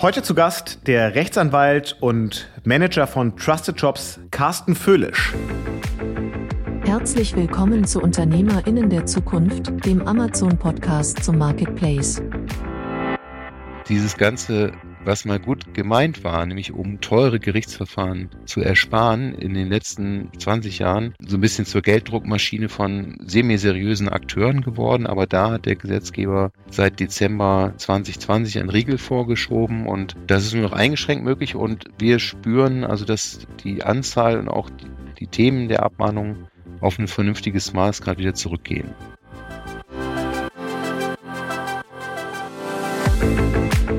Heute zu Gast der Rechtsanwalt und Manager von Trusted Jobs, Carsten Föhlisch. Herzlich willkommen zu UnternehmerInnen der Zukunft, dem Amazon-Podcast zum Marketplace. Dieses ganze was mal gut gemeint war, nämlich um teure Gerichtsverfahren zu ersparen, in den letzten 20 Jahren so ein bisschen zur Gelddruckmaschine von semi-seriösen Akteuren geworden. Aber da hat der Gesetzgeber seit Dezember 2020 ein Riegel vorgeschoben und das ist nur noch eingeschränkt möglich und wir spüren also, dass die Anzahl und auch die Themen der Abmahnung auf ein vernünftiges Maß gerade wieder zurückgehen.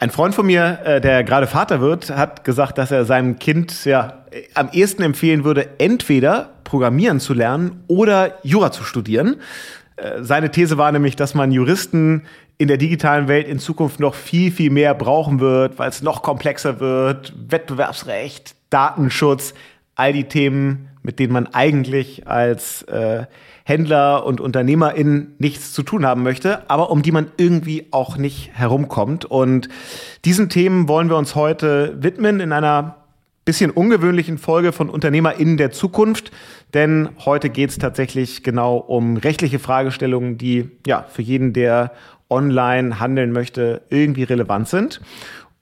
Ein Freund von mir, äh, der gerade Vater wird, hat gesagt, dass er seinem Kind ja am ehesten empfehlen würde, entweder Programmieren zu lernen oder Jura zu studieren. Äh, seine These war nämlich, dass man Juristen in der digitalen Welt in Zukunft noch viel, viel mehr brauchen wird, weil es noch komplexer wird. Wettbewerbsrecht, Datenschutz, all die Themen, mit denen man eigentlich als äh, Händler und Unternehmerin nichts zu tun haben möchte, aber um die man irgendwie auch nicht herumkommt. Und diesen Themen wollen wir uns heute widmen in einer bisschen ungewöhnlichen Folge von UnternehmerInnen der Zukunft, denn heute geht es tatsächlich genau um rechtliche Fragestellungen, die ja für jeden, der online handeln möchte, irgendwie relevant sind.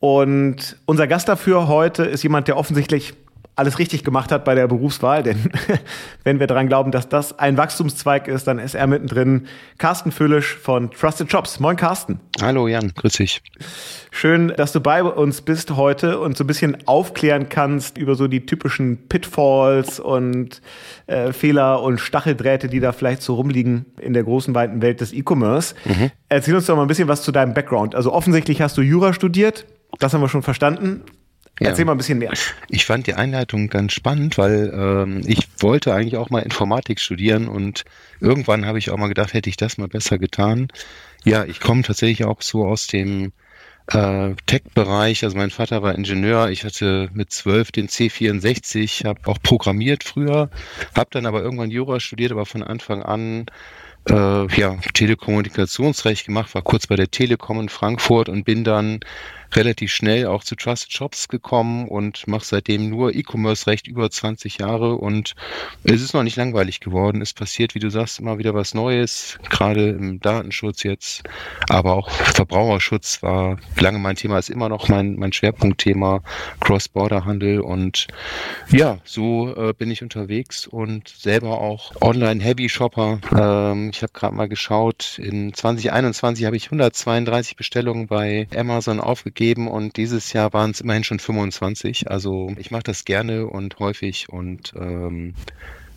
Und unser Gast dafür heute ist jemand, der offensichtlich alles richtig gemacht hat bei der Berufswahl, denn wenn wir daran glauben, dass das ein Wachstumszweig ist, dann ist er mittendrin. Carsten Füllisch von Trusted Jobs. Moin Carsten. Hallo Jan, grüß dich. Schön, dass du bei uns bist heute und so ein bisschen aufklären kannst über so die typischen Pitfalls und äh, Fehler und Stacheldrähte, die da vielleicht so rumliegen in der großen, weiten Welt des E-Commerce. Mhm. Erzähl uns doch mal ein bisschen was zu deinem Background. Also offensichtlich hast du Jura studiert. Das haben wir schon verstanden. Ja. Erzähl mal ein bisschen mehr. Ich fand die Einleitung ganz spannend, weil ähm, ich wollte eigentlich auch mal Informatik studieren und irgendwann habe ich auch mal gedacht, hätte ich das mal besser getan. Ja, ich komme tatsächlich auch so aus dem äh, Tech-Bereich. Also mein Vater war Ingenieur. Ich hatte mit zwölf den C64, habe auch programmiert früher, habe dann aber irgendwann Jura studiert, aber von Anfang an äh, ja, Telekommunikationsrecht gemacht, war kurz bei der Telekom in Frankfurt und bin dann relativ schnell auch zu Trusted Shops gekommen und mache seitdem nur E-Commerce-Recht über 20 Jahre und es ist noch nicht langweilig geworden. Es passiert, wie du sagst, immer wieder was Neues, gerade im Datenschutz jetzt, aber auch Verbraucherschutz war lange mein Thema, ist immer noch mein, mein Schwerpunktthema, Cross-Border-Handel und ja, so äh, bin ich unterwegs und selber auch Online-Heavy-Shopper. Ähm, ich habe gerade mal geschaut, in 2021 habe ich 132 Bestellungen bei Amazon aufgegeben gegeben und dieses Jahr waren es immerhin schon 25. Also ich mache das gerne und häufig und ähm,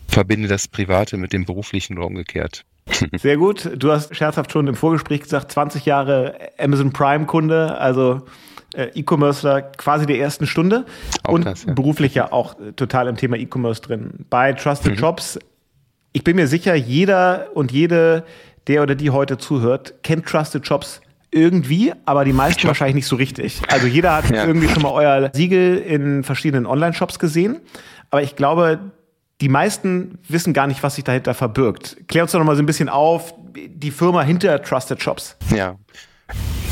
verbinde das Private mit dem beruflichen oder umgekehrt. Sehr gut. Du hast scherzhaft schon im Vorgespräch gesagt, 20 Jahre Amazon Prime Kunde, also äh, E-Commercer quasi der ersten Stunde auch und das, ja. beruflich ja auch total im Thema E-Commerce drin. Bei Trusted mhm. Jobs, ich bin mir sicher, jeder und jede, der oder die heute zuhört, kennt Trusted Jobs irgendwie, aber die meisten wahrscheinlich nicht so richtig. Also jeder hat ja. irgendwie schon mal euer Siegel in verschiedenen Online-Shops gesehen. Aber ich glaube, die meisten wissen gar nicht, was sich dahinter verbirgt. Klär uns doch noch mal so ein bisschen auf, die Firma hinter Trusted Shops. Ja.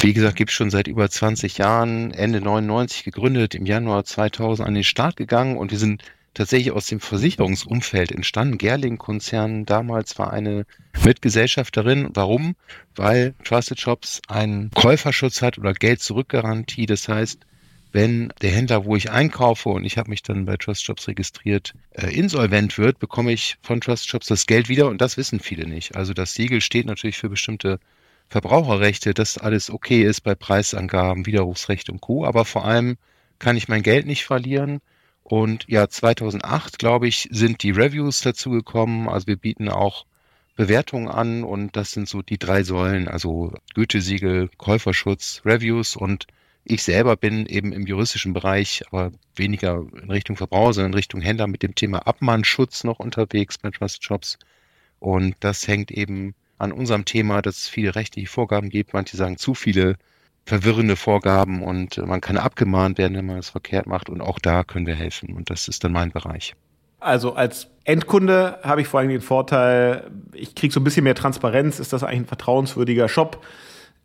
Wie gesagt, gibt es schon seit über 20 Jahren, Ende 99 gegründet, im Januar 2000 an den Start gegangen und wir sind tatsächlich aus dem Versicherungsumfeld entstanden. Gerling-Konzern damals war eine Mitgesellschafterin. Warum? Weil Trusted Shops einen Käuferschutz hat oder Geld-Zurück-Garantie. Das heißt, wenn der Händler, wo ich einkaufe und ich habe mich dann bei Trust Shops registriert, äh, insolvent wird, bekomme ich von Trust Shops das Geld wieder und das wissen viele nicht. Also das Siegel steht natürlich für bestimmte Verbraucherrechte, dass alles okay ist bei Preisangaben, Widerrufsrecht und Co. Aber vor allem kann ich mein Geld nicht verlieren und ja, 2008, glaube ich, sind die Reviews dazugekommen. Also wir bieten auch Bewertungen an und das sind so die drei Säulen, also Gütesiegel, Käuferschutz, Reviews und ich selber bin eben im juristischen Bereich, aber weniger in Richtung Verbraucher, sondern in Richtung Händler mit dem Thema Abmahnschutz noch unterwegs bei Trusted Shops. Und das hängt eben an unserem Thema, dass es viele rechtliche Vorgaben gibt. Manche sagen zu viele verwirrende Vorgaben und man kann abgemahnt werden, wenn man es verkehrt macht. Und auch da können wir helfen. Und das ist dann mein Bereich. Also als Endkunde habe ich vor allem den Vorteil, ich kriege so ein bisschen mehr Transparenz. Ist das eigentlich ein vertrauenswürdiger Shop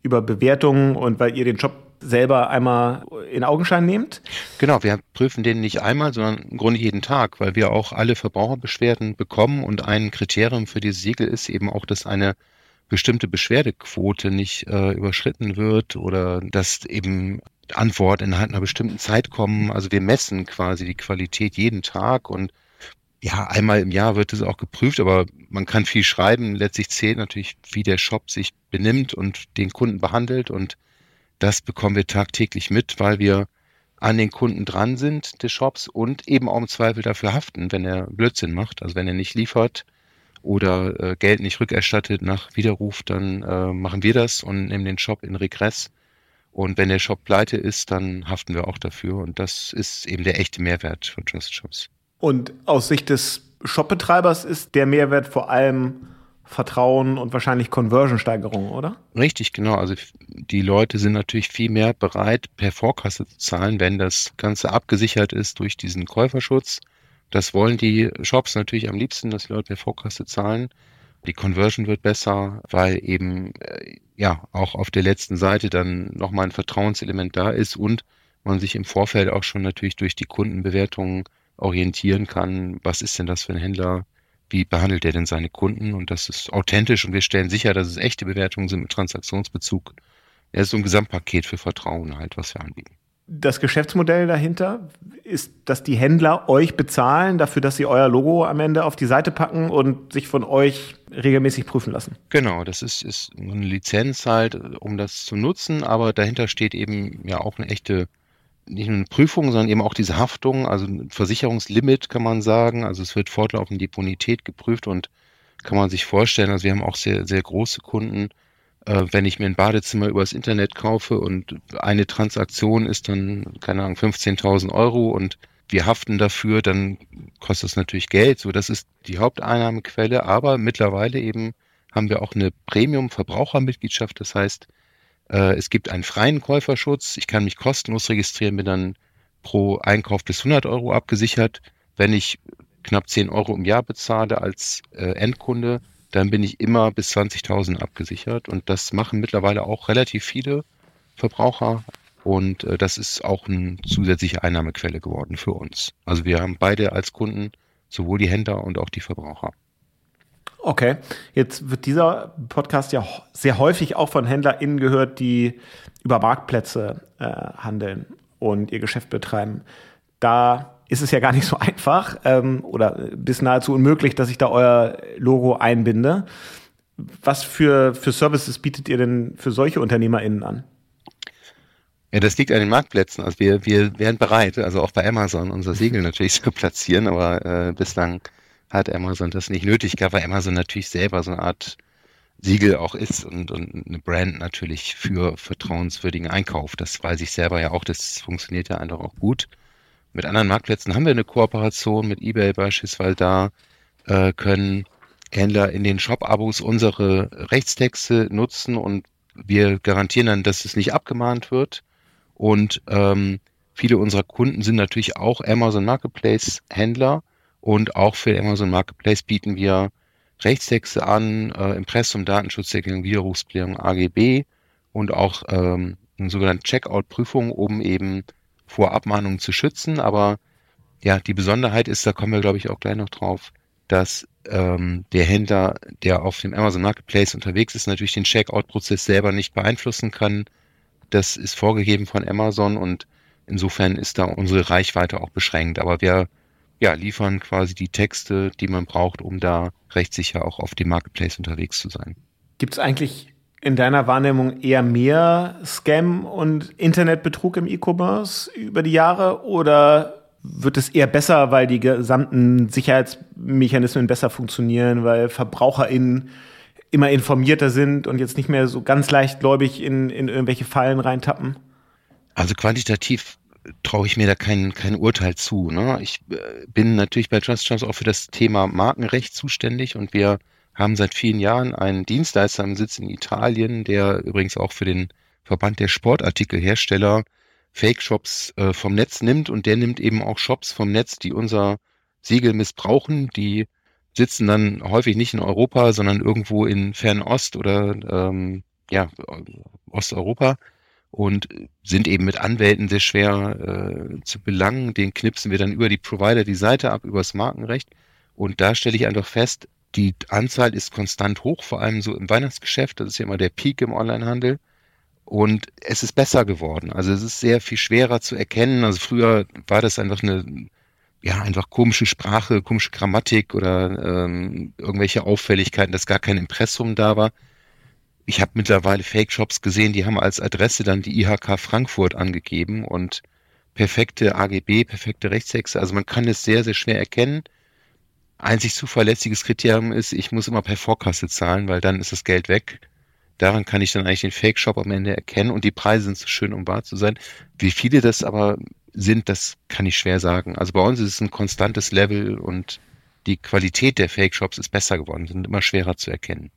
über Bewertungen und weil ihr den Shop selber einmal in Augenschein nehmt? Genau, wir prüfen den nicht einmal, sondern im Grunde jeden Tag, weil wir auch alle Verbraucherbeschwerden bekommen und ein Kriterium für dieses Siegel ist eben auch, dass eine bestimmte Beschwerdequote nicht äh, überschritten wird oder dass eben Antworten innerhalb einer bestimmten Zeit kommen. Also wir messen quasi die Qualität jeden Tag und ja, einmal im Jahr wird es auch geprüft, aber man kann viel schreiben. Letztlich zählt natürlich, wie der Shop sich benimmt und den Kunden behandelt und das bekommen wir tagtäglich mit, weil wir an den Kunden dran sind des Shops und eben auch im Zweifel dafür haften, wenn er Blödsinn macht. Also wenn er nicht liefert oder äh, Geld nicht rückerstattet nach Widerruf, dann äh, machen wir das und nehmen den Shop in Regress. Und wenn der Shop pleite ist, dann haften wir auch dafür. Und das ist eben der echte Mehrwert von Trust Shops. Und aus Sicht des Shopbetreibers ist der Mehrwert vor allem Vertrauen und wahrscheinlich Conversion-Steigerung, oder? Richtig, genau. Also die Leute sind natürlich viel mehr bereit, per Vorkasse zu zahlen, wenn das Ganze abgesichert ist durch diesen Käuferschutz. Das wollen die Shops natürlich am liebsten, dass die Leute per Vorkasse zahlen. Die Conversion wird besser, weil eben äh, ja auch auf der letzten Seite dann nochmal ein Vertrauenselement da ist und man sich im Vorfeld auch schon natürlich durch die Kundenbewertungen orientieren kann. Was ist denn das für ein Händler? wie behandelt er denn seine Kunden und das ist authentisch und wir stellen sicher, dass es echte Bewertungen sind mit Transaktionsbezug. Er ist so ein Gesamtpaket für Vertrauen halt, was wir anbieten. Das Geschäftsmodell dahinter ist, dass die Händler euch bezahlen dafür, dass sie euer Logo am Ende auf die Seite packen und sich von euch regelmäßig prüfen lassen. Genau, das ist, ist eine Lizenz halt, um das zu nutzen, aber dahinter steht eben ja auch eine echte nicht nur eine Prüfung, sondern eben auch diese Haftung, also ein Versicherungslimit kann man sagen. Also es wird fortlaufend die Bonität geprüft und kann man sich vorstellen, also wir haben auch sehr, sehr große Kunden. Äh, wenn ich mir ein Badezimmer übers Internet kaufe und eine Transaktion ist dann, keine Ahnung, 15.000 Euro und wir haften dafür, dann kostet es natürlich Geld. So, das ist die Haupteinnahmequelle. Aber mittlerweile eben haben wir auch eine Premium-Verbrauchermitgliedschaft. Das heißt, äh, es gibt einen freien Käuferschutz. Ich kann mich kostenlos registrieren, bin dann pro Einkauf bis 100 Euro abgesichert. Wenn ich knapp 10 Euro im Jahr bezahle als äh, Endkunde, dann bin ich immer bis 20.000 abgesichert. Und das machen mittlerweile auch relativ viele Verbraucher. Und äh, das ist auch eine zusätzliche Einnahmequelle geworden für uns. Also wir haben beide als Kunden sowohl die Händler und auch die Verbraucher. Okay, jetzt wird dieser Podcast ja sehr häufig auch von HändlerInnen gehört, die über Marktplätze äh, handeln und ihr Geschäft betreiben. Da ist es ja gar nicht so einfach ähm, oder bis nahezu unmöglich, dass ich da euer Logo einbinde. Was für, für Services bietet ihr denn für solche UnternehmerInnen an? Ja, das liegt an den Marktplätzen. Also wir, wir wären bereit, also auch bei Amazon unser Siegel natürlich zu platzieren, aber äh, bislang hat Amazon das nicht nötig gehabt, weil Amazon natürlich selber so eine Art Siegel auch ist und, und eine Brand natürlich für vertrauenswürdigen Einkauf. Das weiß ich selber ja auch, das funktioniert ja einfach auch gut. Mit anderen Marktplätzen haben wir eine Kooperation mit eBay beispielsweise. Da äh, können Händler in den Shop-Abos unsere Rechtstexte nutzen und wir garantieren dann, dass es nicht abgemahnt wird. Und ähm, viele unserer Kunden sind natürlich auch Amazon Marketplace Händler und auch für Amazon Marketplace bieten wir Rechtstexte an, äh, Impressum, Datenschutzregelung, Widerrufsklärung, AGB und auch ähm, eine sogenannte Checkout-Prüfung, um eben vor Abmahnungen zu schützen. Aber ja, die Besonderheit ist, da kommen wir, glaube ich, auch gleich noch drauf, dass ähm, der Händler, der auf dem Amazon Marketplace unterwegs ist, natürlich den Checkout-Prozess selber nicht beeinflussen kann. Das ist vorgegeben von Amazon und insofern ist da unsere Reichweite auch beschränkt. Aber wir ja, liefern quasi die Texte, die man braucht, um da rechtssicher auch auf dem Marketplace unterwegs zu sein. Gibt es eigentlich in deiner Wahrnehmung eher mehr Scam und Internetbetrug im E-Commerce über die Jahre oder wird es eher besser, weil die gesamten Sicherheitsmechanismen besser funktionieren, weil VerbraucherInnen immer informierter sind und jetzt nicht mehr so ganz leichtgläubig in, in irgendwelche Fallen reintappen? Also quantitativ traue ich mir da kein, kein Urteil zu. Ne? Ich äh, bin natürlich bei Trust Chance auch für das Thema Markenrecht zuständig und wir haben seit vielen Jahren einen Dienstleister im Sitz in Italien, der übrigens auch für den Verband der Sportartikelhersteller Fake-Shops äh, vom Netz nimmt und der nimmt eben auch Shops vom Netz, die unser Siegel missbrauchen, die sitzen dann häufig nicht in Europa, sondern irgendwo in Fernost oder ähm, ja, Osteuropa und sind eben mit Anwälten sehr schwer äh, zu belangen. Den knipsen wir dann über die Provider die Seite ab, übers Markenrecht. Und da stelle ich einfach fest, die Anzahl ist konstant hoch, vor allem so im Weihnachtsgeschäft. Das ist ja immer der Peak im Onlinehandel. Und es ist besser geworden. Also es ist sehr viel schwerer zu erkennen. Also früher war das einfach eine, ja, einfach komische Sprache, komische Grammatik oder ähm, irgendwelche Auffälligkeiten, dass gar kein Impressum da war. Ich habe mittlerweile Fake-Shops gesehen, die haben als Adresse dann die IHK Frankfurt angegeben und perfekte AGB, perfekte Rechtstexte. Also man kann es sehr, sehr schwer erkennen. Einzig zuverlässiges Kriterium ist, ich muss immer per Vorkasse zahlen, weil dann ist das Geld weg. Daran kann ich dann eigentlich den Fake-Shop am Ende erkennen und die Preise sind so schön, um wahr zu sein. Wie viele das aber sind, das kann ich schwer sagen. Also bei uns ist es ein konstantes Level und die Qualität der Fake-Shops ist besser geworden, sind immer schwerer zu erkennen.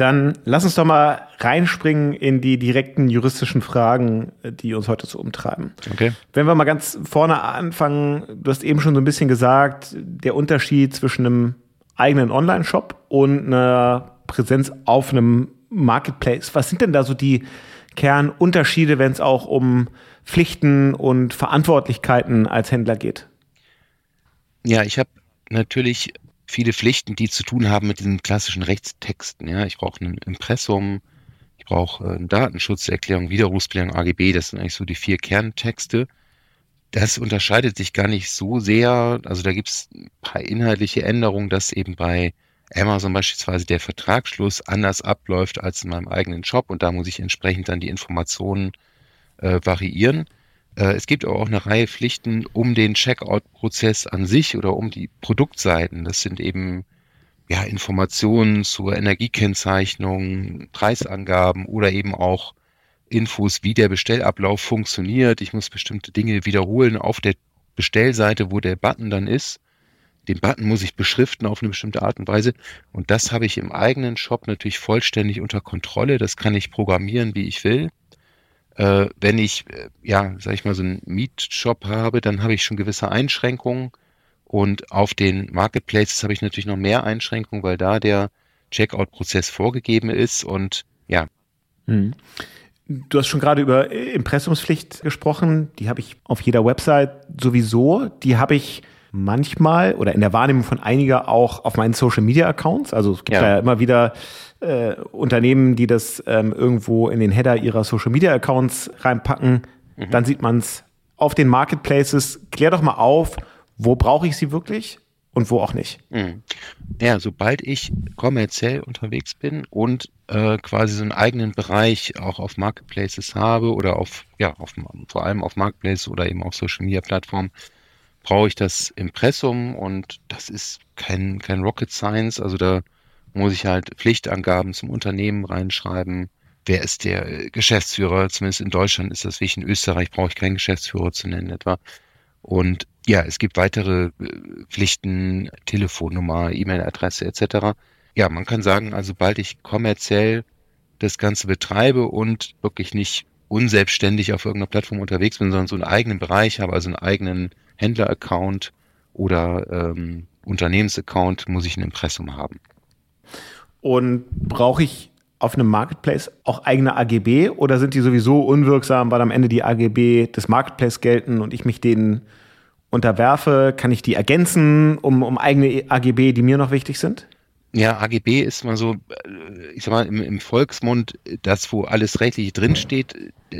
Dann lass uns doch mal reinspringen in die direkten juristischen Fragen, die uns heute so umtreiben. Okay. Wenn wir mal ganz vorne anfangen, du hast eben schon so ein bisschen gesagt, der Unterschied zwischen einem eigenen Online-Shop und einer Präsenz auf einem Marketplace. Was sind denn da so die Kernunterschiede, wenn es auch um Pflichten und Verantwortlichkeiten als Händler geht? Ja, ich habe natürlich viele Pflichten, die zu tun haben mit diesen klassischen Rechtstexten. Ja, ich brauche ein Impressum, ich brauche eine Datenschutzerklärung, Widerrufsklärung, AGB. Das sind eigentlich so die vier Kerntexte. Das unterscheidet sich gar nicht so sehr. Also da gibt es ein paar inhaltliche Änderungen, dass eben bei Amazon beispielsweise der Vertragsschluss anders abläuft als in meinem eigenen Shop und da muss ich entsprechend dann die Informationen äh, variieren. Äh, es gibt aber auch eine Reihe Pflichten um den Checkout-Prozess an sich oder um die Produktseiten. Das sind eben ja, Informationen zur Energiekennzeichnung, Preisangaben oder eben auch Infos, wie der Bestellablauf funktioniert. Ich muss bestimmte Dinge wiederholen auf der Bestellseite, wo der Button dann ist. Den Button muss ich beschriften auf eine bestimmte Art und Weise. Und das habe ich im eigenen Shop natürlich vollständig unter Kontrolle. Das kann ich programmieren, wie ich will. Äh, wenn ich, äh, ja, sag ich mal, so einen Mietshop habe, dann habe ich schon gewisse Einschränkungen. Und auf den Marketplaces habe ich natürlich noch mehr Einschränkungen, weil da der Checkout-Prozess vorgegeben ist und ja. Hm. Du hast schon gerade über Impressumspflicht gesprochen. Die habe ich auf jeder Website sowieso. Die habe ich manchmal oder in der Wahrnehmung von einiger auch auf meinen Social Media Accounts. Also es gibt ja, ja immer wieder äh, Unternehmen, die das ähm, irgendwo in den Header ihrer Social Media Accounts reinpacken. Mhm. Dann sieht man es auf den Marketplaces. Klär doch mal auf, wo brauche ich sie wirklich und wo auch nicht. Mhm. Ja, sobald ich kommerziell unterwegs bin und äh, quasi so einen eigenen Bereich auch auf Marketplaces habe oder auf, ja, auf, vor allem auf Marketplaces oder eben auf Social Media Plattformen, brauche ich das Impressum und das ist kein, kein Rocket Science. Also da muss ich halt Pflichtangaben zum Unternehmen reinschreiben. Wer ist der Geschäftsführer? Zumindest in Deutschland ist das wichtig. In Österreich brauche ich keinen Geschäftsführer zu nennen etwa. Und ja, es gibt weitere äh, Pflichten, Telefonnummer, E-Mail-Adresse etc. Ja, man kann sagen, also sobald ich kommerziell das Ganze betreibe und wirklich nicht unselbstständig auf irgendeiner Plattform unterwegs bin, sondern so einen eigenen Bereich habe, also einen eigenen Händler-Account oder ähm, Unternehmensaccount, muss ich ein Impressum haben. Und brauche ich auf einem Marketplace auch eigene AGB oder sind die sowieso unwirksam, weil am Ende die AGB des Marketplace gelten und ich mich denen unterwerfe? Kann ich die ergänzen um, um eigene AGB, die mir noch wichtig sind? Ja, AGB ist mal so, äh, ich sag mal, im, im Volksmund, das, wo alles rechtlich drinsteht,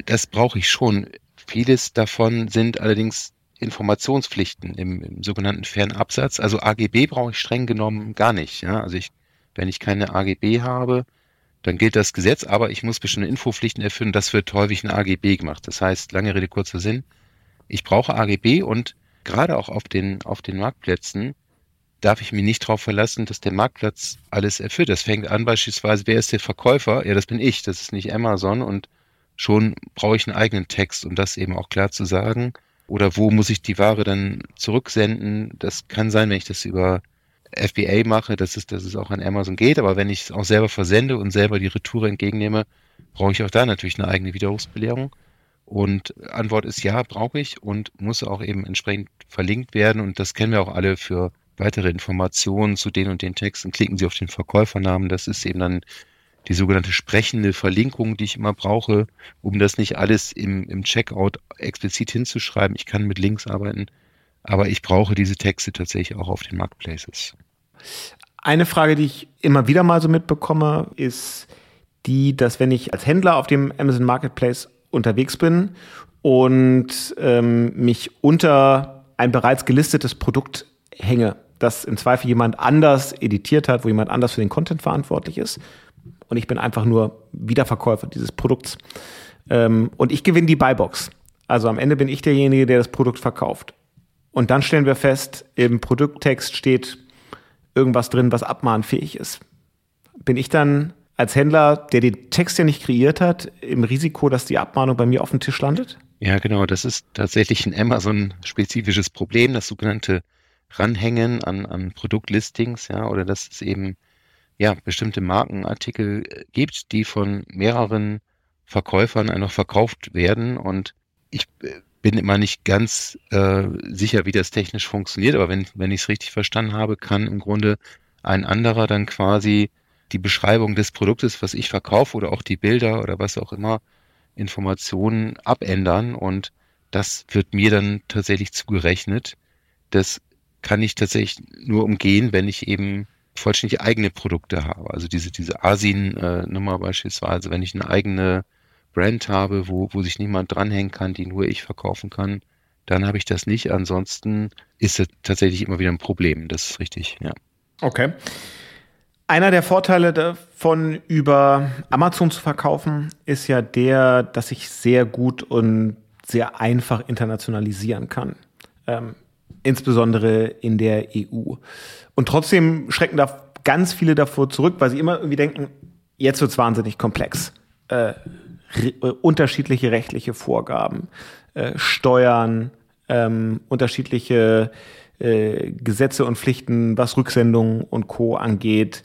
das brauche ich schon. Vieles davon sind allerdings Informationspflichten im, im sogenannten Fernabsatz. Also AGB brauche ich streng genommen gar nicht. Ja? Also ich, wenn ich keine AGB habe, dann gilt das Gesetz, aber ich muss bestimmte Infopflichten erfüllen. Das wird häufig in AGB gemacht. Das heißt, lange Rede, kurzer Sinn. Ich brauche AGB und gerade auch auf den, auf den Marktplätzen darf ich mich nicht darauf verlassen, dass der Marktplatz alles erfüllt. Das fängt an beispielsweise, wer ist der Verkäufer? Ja, das bin ich, das ist nicht Amazon und schon brauche ich einen eigenen Text, um das eben auch klar zu sagen. Oder wo muss ich die Ware dann zurücksenden? Das kann sein, wenn ich das über FBA mache, dass es, dass es auch an Amazon geht, aber wenn ich es auch selber versende und selber die Retour entgegennehme, brauche ich auch da natürlich eine eigene Widerrufsbelehrung. Und Antwort ist ja, brauche ich und muss auch eben entsprechend verlinkt werden. Und das kennen wir auch alle für weitere Informationen zu den und den Texten. Klicken Sie auf den Verkäufernamen. Das ist eben dann die sogenannte sprechende Verlinkung, die ich immer brauche, um das nicht alles im, im Checkout explizit hinzuschreiben. Ich kann mit Links arbeiten, aber ich brauche diese Texte tatsächlich auch auf den Marketplaces. Eine Frage, die ich immer wieder mal so mitbekomme, ist die, dass wenn ich als Händler auf dem Amazon Marketplace unterwegs bin und ähm, mich unter ein bereits gelistetes Produkt hänge, das im Zweifel jemand anders editiert hat, wo jemand anders für den Content verantwortlich ist und ich bin einfach nur Wiederverkäufer dieses Produkts. Ähm, und ich gewinne die Buybox. Also am Ende bin ich derjenige, der das Produkt verkauft. Und dann stellen wir fest, im Produkttext steht irgendwas drin, was abmahnfähig ist. Bin ich dann als Händler, der den Text ja nicht kreiert hat, im Risiko, dass die Abmahnung bei mir auf dem Tisch landet? Ja, genau. Das ist tatsächlich ein Amazon-spezifisches Problem, das sogenannte Ranhängen an, an Produktlistings, ja, oder dass es eben ja, bestimmte Markenartikel äh, gibt, die von mehreren Verkäufern einfach verkauft werden. Und ich äh, bin immer nicht ganz äh, sicher, wie das technisch funktioniert, aber wenn, wenn ich es richtig verstanden habe, kann im Grunde ein anderer dann quasi die Beschreibung des Produktes, was ich verkaufe oder auch die Bilder oder was auch immer, Informationen abändern und das wird mir dann tatsächlich zugerechnet. Das kann ich tatsächlich nur umgehen, wenn ich eben vollständig eigene Produkte habe. Also diese, diese Asin-Nummer beispielsweise, wenn ich eine eigene Brand habe, wo, wo sich niemand dranhängen kann, die nur ich verkaufen kann, dann habe ich das nicht. Ansonsten ist es tatsächlich immer wieder ein Problem. Das ist richtig, ja. Okay. Einer der Vorteile davon, über Amazon zu verkaufen, ist ja der, dass ich sehr gut und sehr einfach internationalisieren kann. Ähm, insbesondere in der EU. Und trotzdem schrecken da ganz viele davor zurück, weil sie immer irgendwie denken, jetzt wird es wahnsinnig komplex. Äh, äh, unterschiedliche rechtliche Vorgaben, äh, Steuern, ähm, unterschiedliche äh, Gesetze und Pflichten, was Rücksendungen und Co. angeht.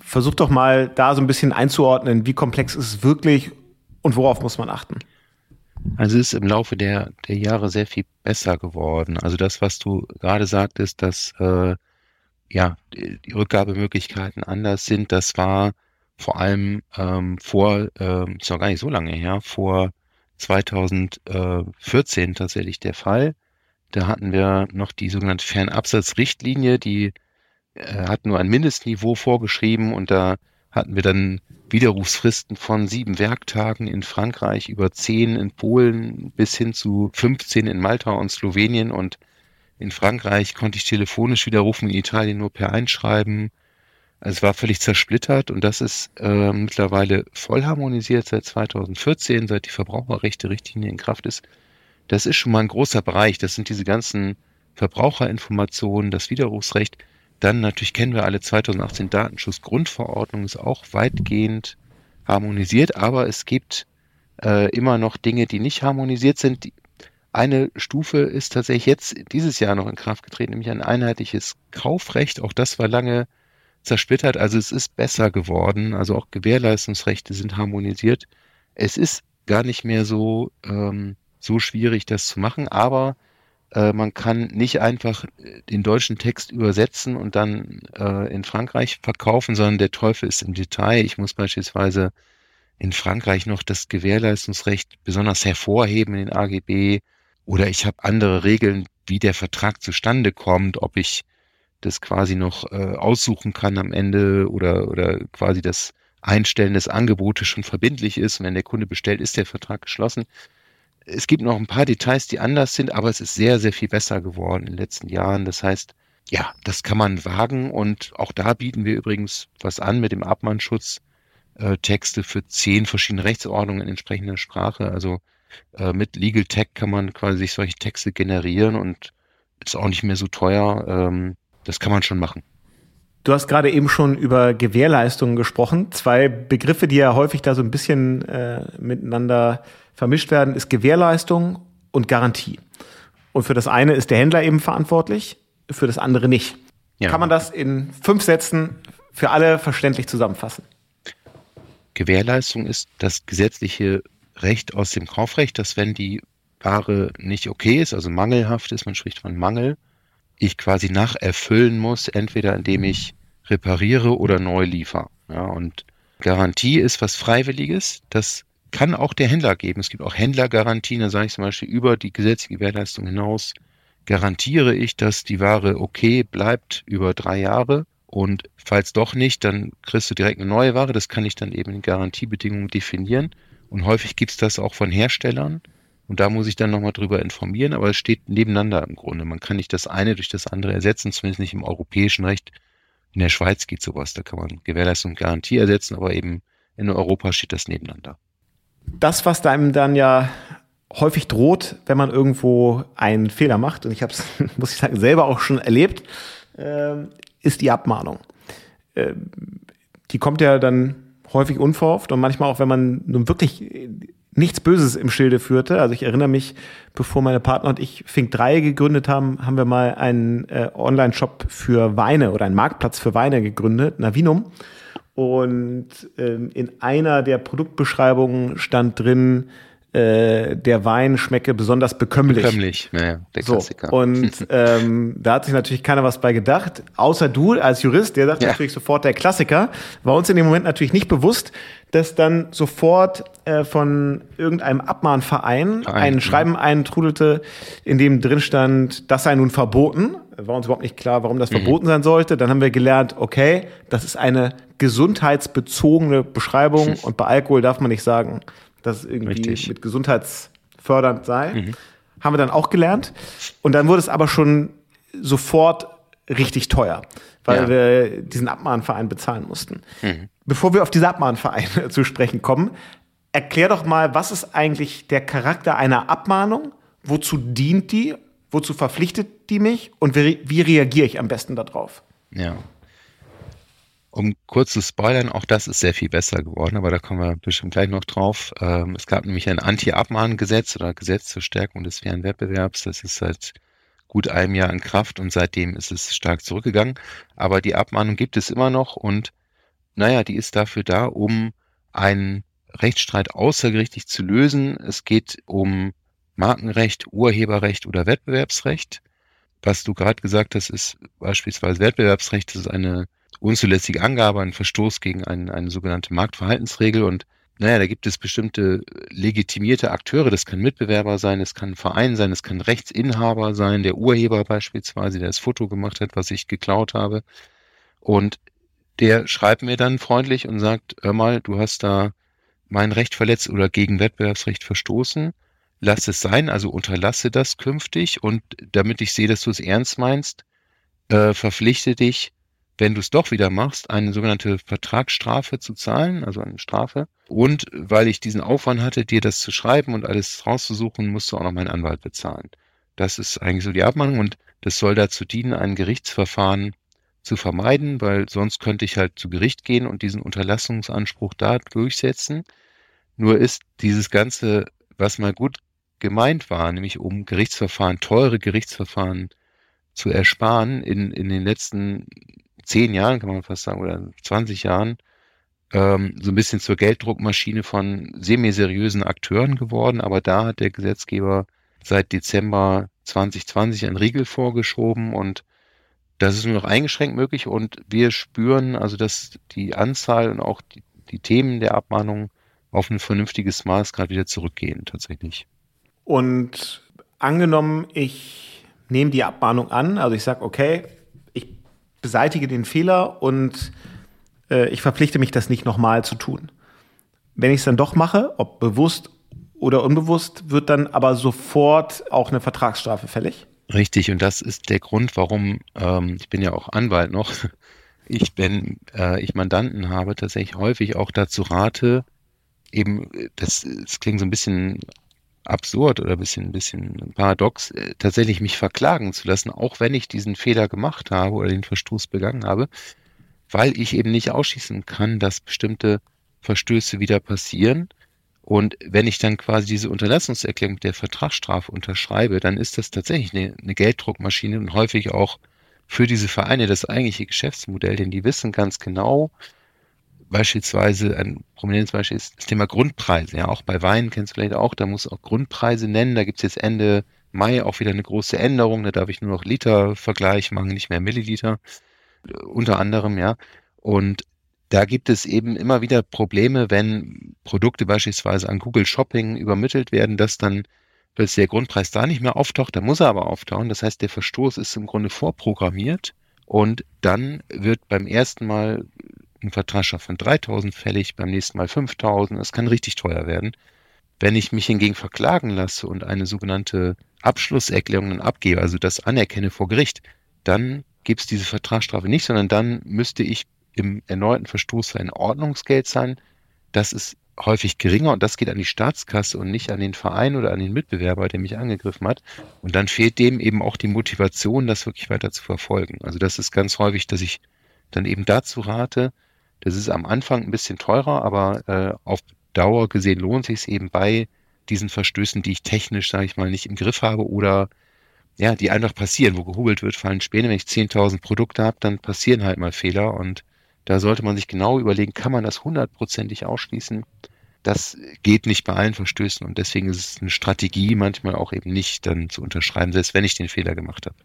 Versucht doch mal da so ein bisschen einzuordnen, wie komplex ist es wirklich und worauf muss man achten. Also es ist im Laufe der, der Jahre sehr viel besser geworden. Also das, was du gerade sagtest, dass äh, ja die, Rückgabemöglichkeiten anders sind, das war vor allem ähm, vor, ähm, ist noch gar nicht so lange her, vor 2014 tatsächlich der Fall. Da hatten wir noch die sogenannte Fernabsatzrichtlinie, die äh, hat nur ein Mindestniveau vorgeschrieben und da hatten wir dann Widerrufsfristen von sieben Werktagen in Frankreich, über zehn in Polen bis hin zu 15 in Malta und Slowenien und in Frankreich konnte ich telefonisch widerrufen, in Italien nur per Einschreiben. Also es war völlig zersplittert und das ist äh, mittlerweile voll harmonisiert seit 2014, seit die Verbraucherrechte-Richtlinie in Kraft ist. Das ist schon mal ein großer Bereich. Das sind diese ganzen Verbraucherinformationen, das Widerrufsrecht. Dann natürlich kennen wir alle 2018 Datenschutzgrundverordnung ist auch weitgehend harmonisiert, aber es gibt äh, immer noch Dinge, die nicht harmonisiert sind. Eine Stufe ist tatsächlich jetzt dieses Jahr noch in Kraft getreten, nämlich ein einheitliches Kaufrecht. Auch das war lange zersplittert. Also es ist besser geworden. Also auch Gewährleistungsrechte sind harmonisiert. Es ist gar nicht mehr so, ähm, so schwierig, das zu machen, aber äh, man kann nicht einfach äh, den deutschen Text übersetzen und dann äh, in Frankreich verkaufen, sondern der Teufel ist im Detail. Ich muss beispielsweise in Frankreich noch das Gewährleistungsrecht besonders hervorheben in den AGB oder ich habe andere Regeln, wie der Vertrag zustande kommt, ob ich das quasi noch äh, aussuchen kann am Ende oder, oder quasi das Einstellen des Angebotes schon verbindlich ist. Und wenn der Kunde bestellt, ist der Vertrag geschlossen es gibt noch ein paar Details, die anders sind, aber es ist sehr, sehr viel besser geworden in den letzten Jahren. Das heißt, ja, das kann man wagen und auch da bieten wir übrigens was an mit dem Abmannschutz. Äh, Texte für zehn verschiedene Rechtsordnungen in entsprechender Sprache. Also äh, mit Legal Tech kann man quasi sich solche Texte generieren und ist auch nicht mehr so teuer. Ähm, das kann man schon machen. Du hast gerade eben schon über Gewährleistungen gesprochen. Zwei Begriffe, die ja häufig da so ein bisschen äh, miteinander vermischt werden, ist Gewährleistung und Garantie. Und für das eine ist der Händler eben verantwortlich, für das andere nicht. Ja. Kann man das in fünf Sätzen für alle verständlich zusammenfassen? Gewährleistung ist das gesetzliche Recht aus dem Kaufrecht, dass wenn die Ware nicht okay ist, also mangelhaft ist, man spricht von Mangel, ich quasi nacherfüllen muss, entweder indem ich repariere oder neu liefere. Ja, und Garantie ist was Freiwilliges. Das kann auch der Händler geben. Es gibt auch Händlergarantien, da sage ich zum Beispiel über die gesetzliche Gewährleistung hinaus, garantiere ich, dass die Ware okay bleibt über drei Jahre. Und falls doch nicht, dann kriegst du direkt eine neue Ware. Das kann ich dann eben in Garantiebedingungen definieren. Und häufig gibt es das auch von Herstellern. Und da muss ich dann nochmal drüber informieren, aber es steht nebeneinander im Grunde. Man kann nicht das eine durch das andere ersetzen, zumindest nicht im europäischen Recht. In der Schweiz geht sowas, da kann man Gewährleistung und Garantie ersetzen, aber eben in Europa steht das nebeneinander. Das, was einem dann ja häufig droht, wenn man irgendwo einen Fehler macht, und ich habe es, muss ich sagen, selber auch schon erlebt, äh, ist die Abmahnung. Äh, die kommt ja dann häufig unverhofft und manchmal auch, wenn man nun wirklich nichts Böses im Schilde führte. Also ich erinnere mich, bevor meine Partner und ich Fink 3 gegründet haben, haben wir mal einen äh, Online-Shop für Weine oder einen Marktplatz für Weine gegründet, Navinum. Und ähm, in einer der Produktbeschreibungen stand drin, äh, der Wein schmecke besonders bekömmlich. Bekömmlich, naja, der Klassiker. So, und ähm, da hat sich natürlich keiner was bei gedacht, außer du als Jurist, der sagt ja. natürlich sofort der Klassiker. War uns in dem Moment natürlich nicht bewusst, dass dann sofort äh, von irgendeinem Abmahnverein Verein, ein Schreiben ja. eintrudelte, in dem drin stand, das sei nun verboten. War uns überhaupt nicht klar, warum das mhm. verboten sein sollte. Dann haben wir gelernt, okay, das ist eine gesundheitsbezogene Beschreibung und bei Alkohol darf man nicht sagen, dass es irgendwie Richtig. mit gesundheitsfördernd sei. Mhm. Haben wir dann auch gelernt. Und dann wurde es aber schon sofort richtig teuer, weil ja. wir diesen Abmahnverein bezahlen mussten. Mhm. Bevor wir auf diese Abmahnvereine zu sprechen kommen, erklär doch mal, was ist eigentlich der Charakter einer Abmahnung? Wozu dient die? Wozu verpflichtet die mich? Und wie, wie reagiere ich am besten darauf? Ja. Um kurz zu spoilern, auch das ist sehr viel besser geworden, aber da kommen wir bestimmt gleich noch drauf. Ähm, es gab nämlich ein Anti-Abmahngesetz oder Gesetz zur Stärkung des fairen Wettbewerbs. Das ist seit gut einem Jahr in Kraft und seitdem ist es stark zurückgegangen. Aber die Abmahnung gibt es immer noch und naja, die ist dafür da, um einen Rechtsstreit außergerichtlich zu lösen. Es geht um Markenrecht, Urheberrecht oder Wettbewerbsrecht. Was du gerade gesagt hast, ist beispielsweise Wettbewerbsrecht, das ist eine unzulässige Angabe, ein Verstoß gegen ein, eine sogenannte Marktverhaltensregel und naja, da gibt es bestimmte legitimierte Akteure, das kann Mitbewerber sein, es kann ein Verein sein, es kann Rechtsinhaber sein, der Urheber beispielsweise, der das Foto gemacht hat, was ich geklaut habe. Und der schreibt mir dann freundlich und sagt, hör mal, du hast da mein Recht verletzt oder gegen Wettbewerbsrecht verstoßen. Lass es sein, also unterlasse das künftig und damit ich sehe, dass du es ernst meinst, äh, verpflichte dich, wenn du es doch wieder machst, eine sogenannte Vertragsstrafe zu zahlen, also eine Strafe. Und weil ich diesen Aufwand hatte, dir das zu schreiben und alles rauszusuchen, musst du auch noch meinen Anwalt bezahlen. Das ist eigentlich so die Abmahnung und das soll dazu dienen, ein Gerichtsverfahren zu vermeiden, weil sonst könnte ich halt zu Gericht gehen und diesen Unterlassungsanspruch da durchsetzen. Nur ist dieses Ganze, was mal gut gemeint war, nämlich um Gerichtsverfahren, teure Gerichtsverfahren zu ersparen, in, in den letzten zehn Jahren, kann man fast sagen, oder 20 Jahren, ähm, so ein bisschen zur Gelddruckmaschine von semi-seriösen Akteuren geworden. Aber da hat der Gesetzgeber seit Dezember 2020 einen Riegel vorgeschoben und das ist nur noch eingeschränkt möglich und wir spüren also, dass die Anzahl und auch die, die Themen der Abmahnung auf ein vernünftiges Maß gerade wieder zurückgehen, tatsächlich. Und angenommen, ich nehme die Abmahnung an, also ich sage, okay, beseitige den Fehler und äh, ich verpflichte mich, das nicht nochmal zu tun. Wenn ich es dann doch mache, ob bewusst oder unbewusst, wird dann aber sofort auch eine Vertragsstrafe fällig. Richtig, und das ist der Grund, warum ähm, ich bin ja auch Anwalt noch. Ich, wenn äh, ich Mandanten habe, tatsächlich häufig auch dazu rate, eben, das, das klingt so ein bisschen absurd oder ein bisschen, ein bisschen paradox, äh, tatsächlich mich verklagen zu lassen, auch wenn ich diesen Fehler gemacht habe oder den Verstoß begangen habe, weil ich eben nicht ausschließen kann, dass bestimmte Verstöße wieder passieren. Und wenn ich dann quasi diese Unterlassungserklärung der Vertragsstrafe unterschreibe, dann ist das tatsächlich eine, eine Gelddruckmaschine und häufig auch für diese Vereine das eigentliche Geschäftsmodell, denn die wissen ganz genau, beispielsweise ein prominentes Beispiel ist das Thema Grundpreise. Ja, auch bei Wein kennst du vielleicht auch, da muss auch Grundpreise nennen. Da gibt es jetzt Ende Mai auch wieder eine große Änderung. Da darf ich nur noch Liter-Vergleich machen, nicht mehr Milliliter. Unter anderem, ja. Und da gibt es eben immer wieder Probleme, wenn Produkte beispielsweise an Google Shopping übermittelt werden, dass dann plötzlich der Grundpreis da nicht mehr auftaucht, da muss er aber auftauchen. Das heißt, der Verstoß ist im Grunde vorprogrammiert und dann wird beim ersten Mal ein Vertrag von 3000 fällig, beim nächsten Mal 5000. Das kann richtig teuer werden. Wenn ich mich hingegen verklagen lasse und eine sogenannte Abschlusserklärung dann abgebe, also das anerkenne vor Gericht, dann gibt es diese Vertragsstrafe nicht, sondern dann müsste ich im erneuten Verstoß für ein Ordnungsgeld sein. Das ist häufig geringer und das geht an die Staatskasse und nicht an den Verein oder an den Mitbewerber, der mich angegriffen hat. Und dann fehlt dem eben auch die Motivation, das wirklich weiter zu verfolgen. Also das ist ganz häufig, dass ich dann eben dazu rate, das ist am Anfang ein bisschen teurer, aber äh, auf Dauer gesehen lohnt sich es eben bei diesen Verstößen, die ich technisch, sage ich mal, nicht im Griff habe oder ja, die einfach passieren, wo gehubelt wird, fallen Späne. Wenn ich 10.000 Produkte habe, dann passieren halt mal Fehler und da sollte man sich genau überlegen, kann man das hundertprozentig ausschließen? Das geht nicht bei allen Verstößen und deswegen ist es eine Strategie, manchmal auch eben nicht dann zu unterschreiben, selbst wenn ich den Fehler gemacht habe.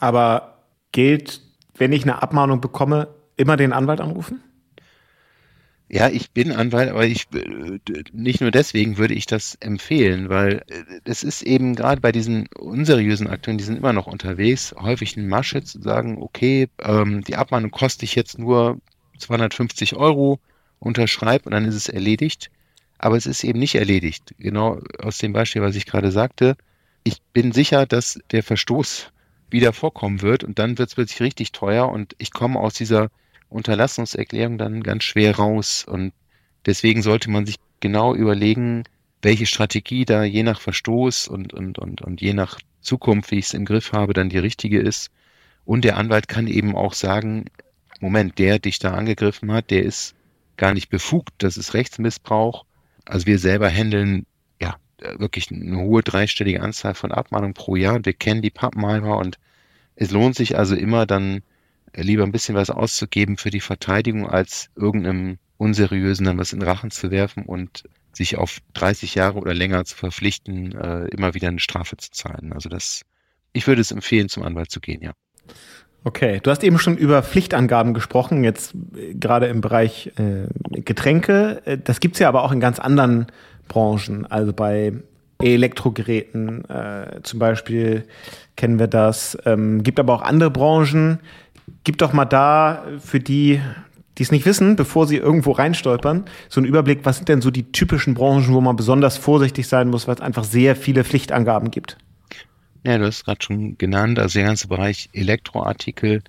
Aber gilt, wenn ich eine Abmahnung bekomme, immer den Anwalt anrufen? Ja, ich bin Anwalt, aber ich nicht nur deswegen würde ich das empfehlen, weil es ist eben gerade bei diesen unseriösen Akteuren, die sind immer noch unterwegs, häufig eine Masche zu sagen, okay, ähm, die Abmahnung kostet ich jetzt nur 250 Euro, unterschreib und dann ist es erledigt. Aber es ist eben nicht erledigt. Genau aus dem Beispiel, was ich gerade sagte. Ich bin sicher, dass der Verstoß wieder vorkommen wird und dann wird es plötzlich richtig teuer und ich komme aus dieser Unterlassungserklärung dann ganz schwer raus. Und deswegen sollte man sich genau überlegen, welche Strategie da je nach Verstoß und, und, und, und je nach Zukunft, wie ich es im Griff habe, dann die richtige ist. Und der Anwalt kann eben auch sagen, Moment, der dich da angegriffen hat, der ist gar nicht befugt, das ist Rechtsmissbrauch. Also wir selber handeln ja wirklich eine hohe dreistellige Anzahl von Abmahnungen pro Jahr wir kennen die Pappenheimer und es lohnt sich also immer dann lieber ein bisschen was auszugeben für die Verteidigung, als irgendeinem unseriösen dann was in Rachen zu werfen und sich auf 30 Jahre oder länger zu verpflichten, äh, immer wieder eine Strafe zu zahlen. Also das, ich würde es empfehlen, zum Anwalt zu gehen, ja. Okay, du hast eben schon über Pflichtangaben gesprochen, jetzt äh, gerade im Bereich äh, Getränke. Äh, das gibt's ja aber auch in ganz anderen Branchen, also bei Elektrogeräten äh, zum Beispiel kennen wir das. Ähm, gibt aber auch andere Branchen, gib doch mal da für die, die es nicht wissen, bevor sie irgendwo reinstolpern, so einen Überblick, was sind denn so die typischen Branchen, wo man besonders vorsichtig sein muss, weil es einfach sehr viele Pflichtangaben gibt? Ja, du hast gerade schon genannt, also der ganze Bereich Elektroartikel,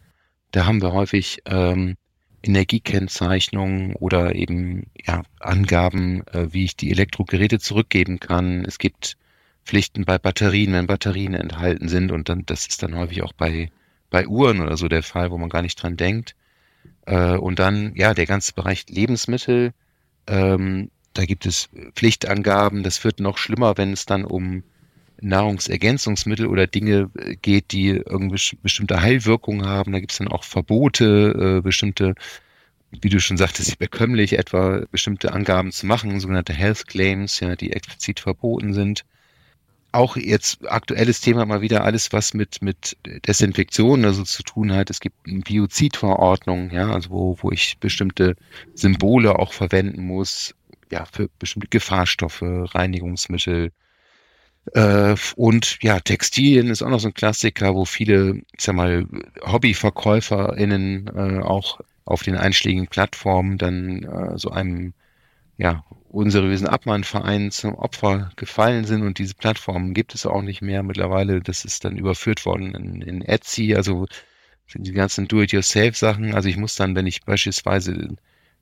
da haben wir häufig ähm, Energiekennzeichnungen oder eben ja, Angaben, äh, wie ich die Elektrogeräte zurückgeben kann. Es gibt Pflichten bei Batterien, wenn Batterien enthalten sind und dann das ist dann häufig auch bei bei Uhren oder so der Fall, wo man gar nicht dran denkt. Äh, und dann, ja, der ganze Bereich Lebensmittel, ähm, da gibt es Pflichtangaben. Das wird noch schlimmer, wenn es dann um Nahrungsergänzungsmittel oder Dinge äh, geht, die irgendwie bestimmte Heilwirkungen haben. Da gibt es dann auch Verbote, äh, bestimmte, wie du schon sagtest, bekömmlich etwa bestimmte Angaben zu machen, sogenannte Health Claims, ja, die explizit verboten sind auch jetzt aktuelles Thema mal wieder alles, was mit, mit Desinfektion also zu tun hat. Es gibt eine Biozidverordnung, ja, also wo, wo ich bestimmte Symbole auch verwenden muss, ja, für bestimmte Gefahrstoffe, Reinigungsmittel. Äh, und ja, Textilien ist auch noch so ein Klassiker, wo viele, ich sag mal, HobbyverkäuferInnen äh, auch auf den einschlägigen Plattformen dann äh, so einem ja, unseriösen Abmahnvereinen zum Opfer gefallen sind und diese Plattformen gibt es auch nicht mehr mittlerweile. Das ist dann überführt worden in, in Etsy, also sind die ganzen Do-it-yourself-Sachen. Also ich muss dann, wenn ich beispielsweise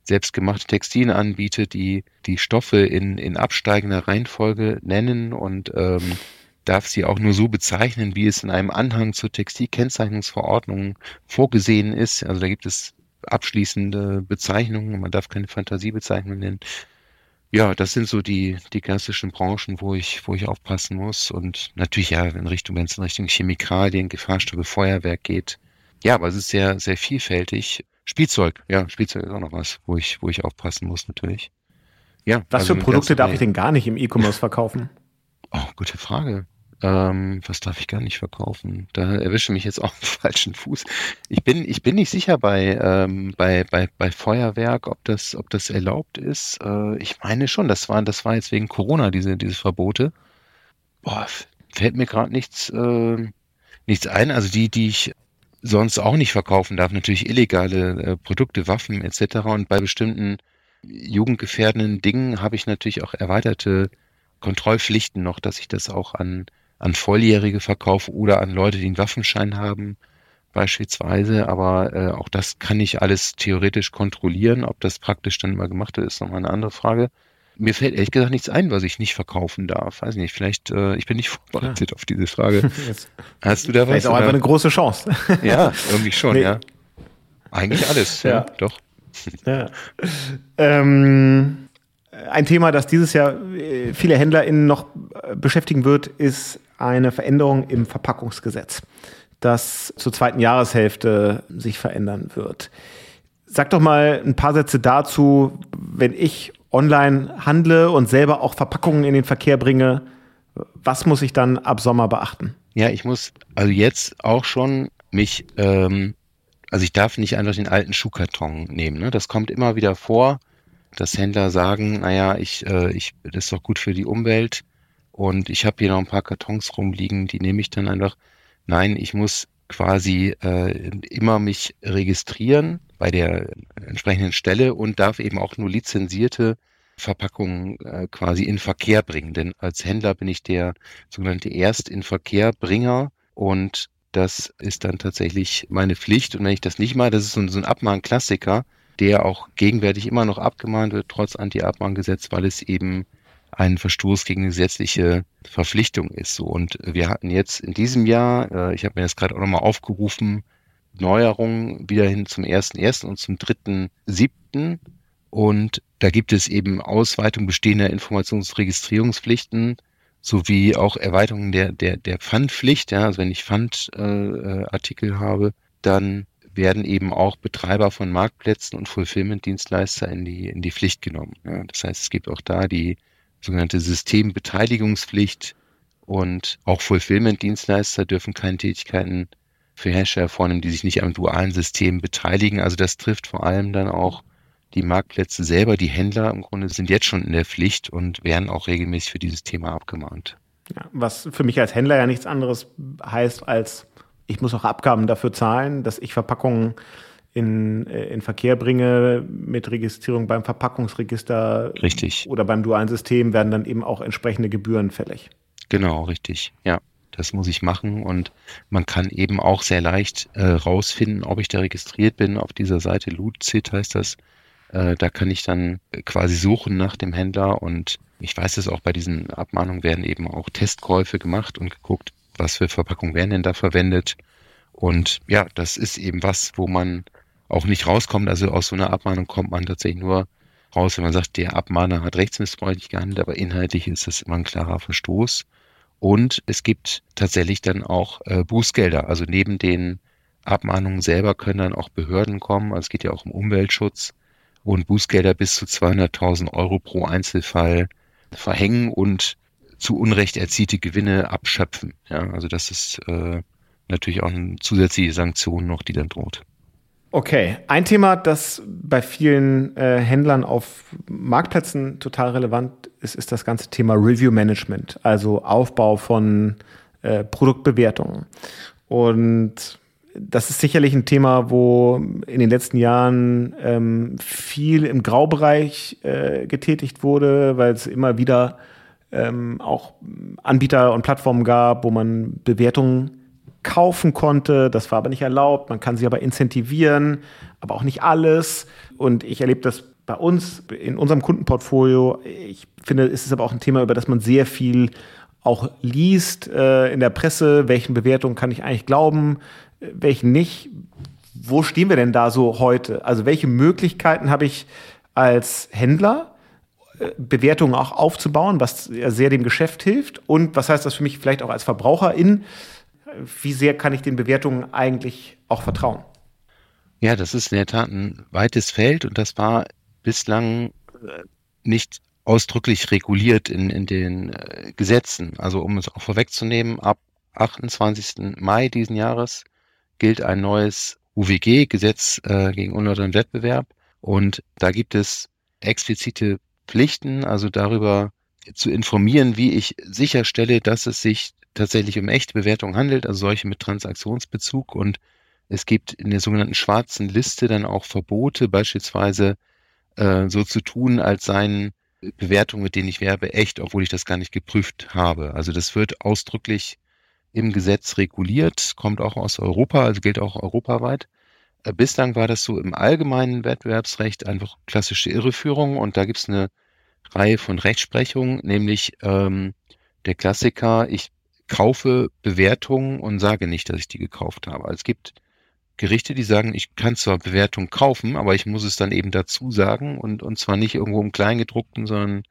selbstgemachte Textilien anbiete, die die Stoffe in, in absteigender Reihenfolge nennen und ähm, darf sie auch nur so bezeichnen, wie es in einem Anhang zur Textilkennzeichnungsverordnung vorgesehen ist. Also da gibt es abschließende Bezeichnungen, man darf keine Fantasiebezeichnung nennen. Ja, das sind so die, die klassischen Branchen, wo ich, wo ich aufpassen muss. Und natürlich ja in Richtung, wenn es in Richtung Chemikalien, Gefahrstoffe, Feuerwerk geht. Ja, aber es ist sehr, sehr vielfältig. Spielzeug, ja, Spielzeug ist auch noch was, wo ich, wo ich aufpassen muss, natürlich. Ja. Was also für Produkte darf ich denn gar nicht im E-Commerce verkaufen? Oh, gute Frage. Ähm, was darf ich gar nicht verkaufen? Da erwische mich jetzt auch im falschen Fuß. Ich bin, ich bin nicht sicher bei, ähm, bei, bei, bei Feuerwerk, ob das, ob das erlaubt ist. Äh, ich meine schon, das war, das war jetzt wegen Corona, diese, diese Verbote. Boah, fällt mir gerade nichts, äh, nichts ein. Also die, die ich sonst auch nicht verkaufen darf, natürlich illegale äh, Produkte, Waffen etc. Und bei bestimmten jugendgefährdenden Dingen habe ich natürlich auch erweiterte Kontrollpflichten noch, dass ich das auch an an Volljährige verkaufe oder an Leute, die einen Waffenschein haben, beispielsweise. Aber äh, auch das kann ich alles theoretisch kontrollieren. Ob das praktisch dann mal gemacht wird, ist nochmal eine andere Frage. Mir fällt ehrlich gesagt nichts ein, was ich nicht verkaufen darf. Weiß nicht, vielleicht, äh, ich bin nicht vorbereitet ja. auf diese Frage. Hast du da was? Vielleicht auch einfach eine große Chance. ja, irgendwie schon, nee. ja. Eigentlich alles, ja, ja doch. Ja. Ähm, ein Thema, das dieses Jahr äh, viele HändlerInnen noch äh, beschäftigen wird, ist eine Veränderung im Verpackungsgesetz, das zur zweiten Jahreshälfte sich verändern wird. Sag doch mal ein paar Sätze dazu, wenn ich online handle und selber auch Verpackungen in den Verkehr bringe, was muss ich dann ab Sommer beachten? Ja, ich muss also jetzt auch schon mich, ähm, also ich darf nicht einfach den alten Schuhkarton nehmen. Ne? Das kommt immer wieder vor, dass Händler sagen, naja, ich, äh, ich, das ist doch gut für die Umwelt und ich habe hier noch ein paar Kartons rumliegen, die nehme ich dann einfach. Nein, ich muss quasi äh, immer mich registrieren bei der entsprechenden Stelle und darf eben auch nur lizenzierte Verpackungen äh, quasi in Verkehr bringen. Denn als Händler bin ich der sogenannte Erst-in-Verkehrbringer und das ist dann tatsächlich meine Pflicht. Und wenn ich das nicht mache, das ist so ein, so ein Abmahn-Klassiker, der auch gegenwärtig immer noch abgemahnt wird, trotz Anti-Abmahngesetz, weil es eben ein Verstoß gegen eine gesetzliche Verpflichtung ist. So. Und wir hatten jetzt in diesem Jahr, äh, ich habe mir das gerade auch nochmal aufgerufen, Neuerungen wieder hin zum 1.1. und zum 3.7. Und da gibt es eben Ausweitung bestehender Informationsregistrierungspflichten sowie auch Erweiterungen der, der, der Pfandpflicht. Ja, also wenn ich Pfandartikel äh, habe, dann werden eben auch Betreiber von Marktplätzen und Fulfillment-Dienstleister in die, in die Pflicht genommen. Ja, das heißt, es gibt auch da die sogenannte Systembeteiligungspflicht und auch Fulfillment-Dienstleister dürfen keine Tätigkeiten für Hersteller vornehmen, die sich nicht am dualen System beteiligen. Also das trifft vor allem dann auch die Marktplätze selber. Die Händler im Grunde sind jetzt schon in der Pflicht und werden auch regelmäßig für dieses Thema abgemahnt. Ja, was für mich als Händler ja nichts anderes heißt als ich muss auch Abgaben dafür zahlen, dass ich Verpackungen in, äh, in Verkehr bringe mit Registrierung beim Verpackungsregister richtig. oder beim dualen System werden dann eben auch entsprechende Gebühren fällig. Genau, richtig. Ja, das muss ich machen und man kann eben auch sehr leicht äh, rausfinden, ob ich da registriert bin. Auf dieser Seite Lootzit heißt das. Äh, da kann ich dann quasi suchen nach dem Händler und ich weiß es auch bei diesen Abmahnungen werden eben auch Testkäufe gemacht und geguckt, was für Verpackungen werden denn da verwendet. Und ja, das ist eben was, wo man auch nicht rauskommt. Also aus so einer Abmahnung kommt man tatsächlich nur raus, wenn man sagt, der Abmahner hat rechtsmissbräuchlich gehandelt, aber inhaltlich ist das immer ein klarer Verstoß. Und es gibt tatsächlich dann auch äh, Bußgelder. Also neben den Abmahnungen selber können dann auch Behörden kommen. Also es geht ja auch um Umweltschutz und Bußgelder bis zu 200.000 Euro pro Einzelfall verhängen und zu Unrecht erzielte Gewinne abschöpfen. Ja, also das ist äh, natürlich auch eine zusätzliche Sanktion noch, die dann droht. Okay, ein Thema, das bei vielen äh, Händlern auf Marktplätzen total relevant ist, ist das ganze Thema Review Management, also Aufbau von äh, Produktbewertungen. Und das ist sicherlich ein Thema, wo in den letzten Jahren ähm, viel im Graubereich äh, getätigt wurde, weil es immer wieder ähm, auch Anbieter und Plattformen gab, wo man Bewertungen kaufen konnte. Das war aber nicht erlaubt. Man kann sie aber incentivieren, aber auch nicht alles. Und ich erlebe das bei uns in unserem Kundenportfolio. Ich finde, es ist aber auch ein Thema, über das man sehr viel auch liest äh, in der Presse. Welchen Bewertungen kann ich eigentlich glauben, welchen nicht? Wo stehen wir denn da so heute? Also welche Möglichkeiten habe ich als Händler? Bewertungen auch aufzubauen, was sehr dem Geschäft hilft? Und was heißt das für mich vielleicht auch als Verbraucherin? Wie sehr kann ich den Bewertungen eigentlich auch vertrauen? Ja, das ist in der Tat ein weites Feld und das war bislang äh, nicht ausdrücklich reguliert in, in den äh, Gesetzen. Also um es auch vorwegzunehmen, ab 28. Mai diesen Jahres gilt ein neues UWG, Gesetz äh, gegen unlauteren Wettbewerb. Und da gibt es explizite Pflichten, also darüber zu informieren, wie ich sicherstelle, dass es sich tatsächlich um echte Bewertungen handelt, also solche mit Transaktionsbezug. Und es gibt in der sogenannten schwarzen Liste dann auch Verbote, beispielsweise äh, so zu tun, als seien Bewertungen, mit denen ich werbe, echt, obwohl ich das gar nicht geprüft habe. Also das wird ausdrücklich im Gesetz reguliert, kommt auch aus Europa, also gilt auch europaweit. Äh, bislang war das so im allgemeinen Wettbewerbsrecht einfach klassische Irreführung und da gibt es eine Reihe von Rechtsprechungen, nämlich ähm, der Klassiker, ich kaufe Bewertungen und sage nicht, dass ich die gekauft habe. Also es gibt Gerichte, die sagen, ich kann zwar Bewertungen kaufen, aber ich muss es dann eben dazu sagen und, und zwar nicht irgendwo im Kleingedruckten, sondern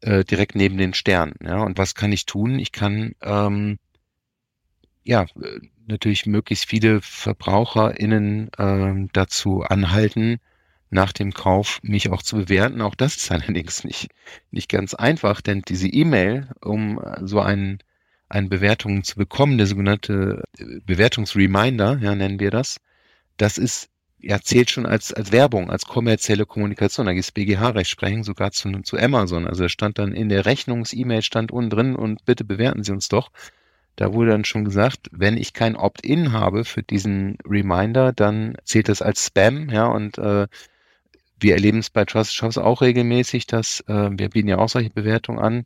äh, direkt neben den Sternen. Ja, und was kann ich tun? Ich kann ähm, ja, natürlich möglichst viele VerbraucherInnen äh, dazu anhalten, nach dem Kauf mich auch zu bewerten. Auch das ist allerdings nicht, nicht ganz einfach, denn diese E-Mail, um so einen, eine Bewertung zu bekommen, der sogenannte Bewertungsreminder, ja, nennen wir das, das ist, ja, zählt schon als, als Werbung, als kommerzielle Kommunikation. Da gibt es BGH-Rechtsprechung sogar zu, zu Amazon. Also da stand dann in der Rechnungs-E-Mail stand unten drin und bitte bewerten Sie uns doch. Da wurde dann schon gesagt, wenn ich kein Opt-in habe für diesen Reminder, dann zählt das als Spam, ja, und äh, wir erleben es bei Trusted Shops auch regelmäßig, dass äh, wir bieten ja auch solche Bewertungen an,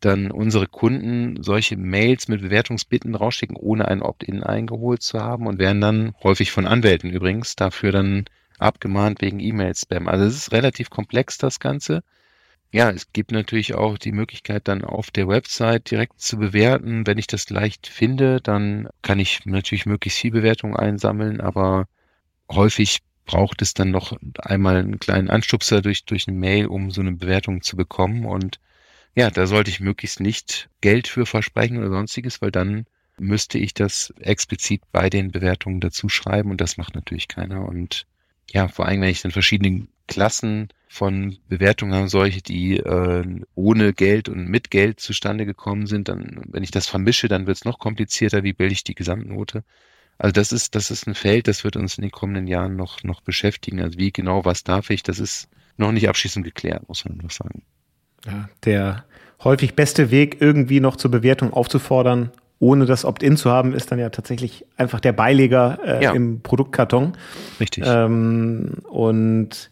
dann unsere Kunden solche Mails mit Bewertungsbitten rausschicken, ohne ein Opt-in eingeholt zu haben und werden dann häufig von Anwälten übrigens dafür dann abgemahnt wegen E-Mail-Spam. Also es ist relativ komplex, das Ganze. Ja, es gibt natürlich auch die Möglichkeit, dann auf der Website direkt zu bewerten. Wenn ich das leicht finde, dann kann ich natürlich möglichst viel Bewertung einsammeln, aber häufig braucht es dann noch einmal einen kleinen Anstupser durch, durch eine Mail, um so eine Bewertung zu bekommen. Und ja, da sollte ich möglichst nicht Geld für versprechen oder sonstiges, weil dann müsste ich das explizit bei den Bewertungen dazu schreiben und das macht natürlich keiner. Und ja, vor allem, wenn ich dann verschiedene Klassen von Bewertungen haben, solche, die äh, ohne Geld und mit Geld zustande gekommen sind, dann, wenn ich das vermische, dann wird es noch komplizierter, wie bilde ich die Gesamtnote. Also das ist, das ist ein Feld, das wird uns in den kommenden Jahren noch, noch beschäftigen. Also wie genau, was darf ich, das ist noch nicht abschließend geklärt, muss man noch sagen. Ja, der häufig beste Weg, irgendwie noch zur Bewertung aufzufordern, ohne das Opt-in zu haben, ist dann ja tatsächlich einfach der Beileger äh, ja. im Produktkarton. Richtig. Ähm, und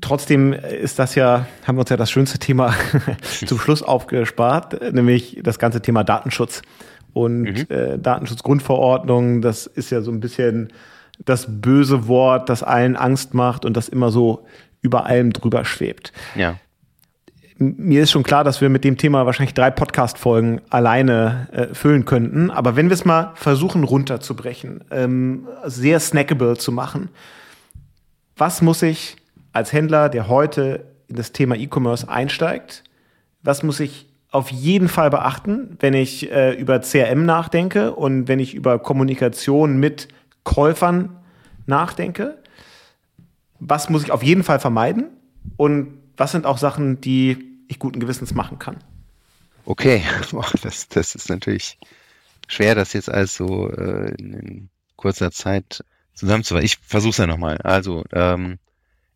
Trotzdem ist das ja, haben wir uns ja das schönste Thema zum Schluss aufgespart, nämlich das ganze Thema Datenschutz. Und mhm. äh, Datenschutzgrundverordnung, das ist ja so ein bisschen das böse Wort, das allen Angst macht und das immer so über allem drüber schwebt. Ja. Mir ist schon klar, dass wir mit dem Thema wahrscheinlich drei Podcast-Folgen alleine äh, füllen könnten. Aber wenn wir es mal versuchen runterzubrechen, ähm, sehr snackable zu machen, was muss ich als Händler, der heute in das Thema E-Commerce einsteigt, was muss ich auf jeden Fall beachten, wenn ich äh, über CRM nachdenke und wenn ich über Kommunikation mit Käufern nachdenke? Was muss ich auf jeden Fall vermeiden? Und was sind auch Sachen, die ich guten Gewissens machen kann? Okay, das, das ist natürlich schwer, das jetzt alles so äh, in, in kurzer Zeit zusammenzufassen. Ich versuche es ja nochmal. Also, ähm,